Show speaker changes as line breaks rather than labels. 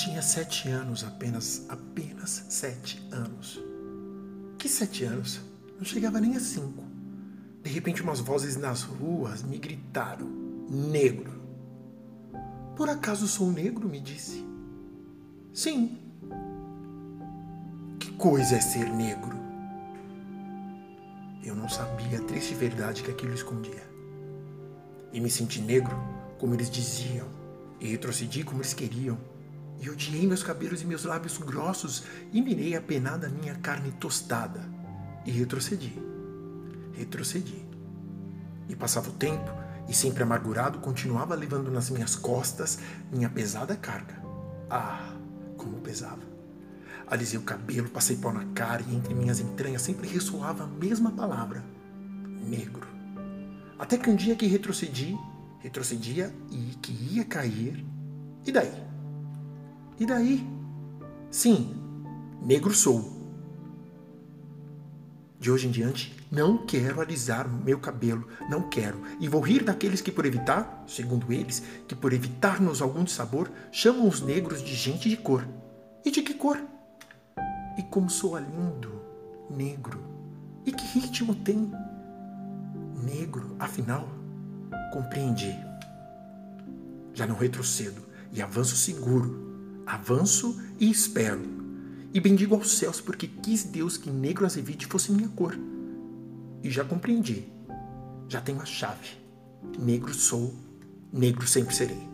tinha sete anos apenas, apenas sete anos. Que sete anos? Não chegava nem a cinco. De repente, umas vozes nas ruas me gritaram: Negro. Por acaso sou negro? me disse. Sim. Que coisa é ser negro? Eu não sabia a triste verdade que aquilo escondia. E me senti negro, como eles diziam, e retrocedi como eles queriam. E odiei meus cabelos e meus lábios grossos, e mirei apenada minha carne tostada. E retrocedi. Retrocedi. E passava o tempo, e sempre amargurado, continuava levando nas minhas costas minha pesada carga. Ah, como pesava. Alisei o cabelo, passei pau na cara e entre minhas entranhas sempre ressoava a mesma palavra: negro. Até que um dia que retrocedi, retrocedia e que ia cair. E daí? E daí? Sim, negro sou. De hoje em diante, não quero alisar meu cabelo, não quero. E vou rir daqueles que, por evitar, segundo eles, que por evitar-nos algum sabor, chamam os negros de gente de cor. E de que cor? E como soa lindo, negro. E que ritmo tem? Negro, afinal, compreendi. Já não retrocedo e avanço seguro. Avanço e espero e bendigo aos céus porque quis Deus que negro azevite fosse minha cor. E já compreendi. Já tenho a chave. Negro sou, negro sempre serei.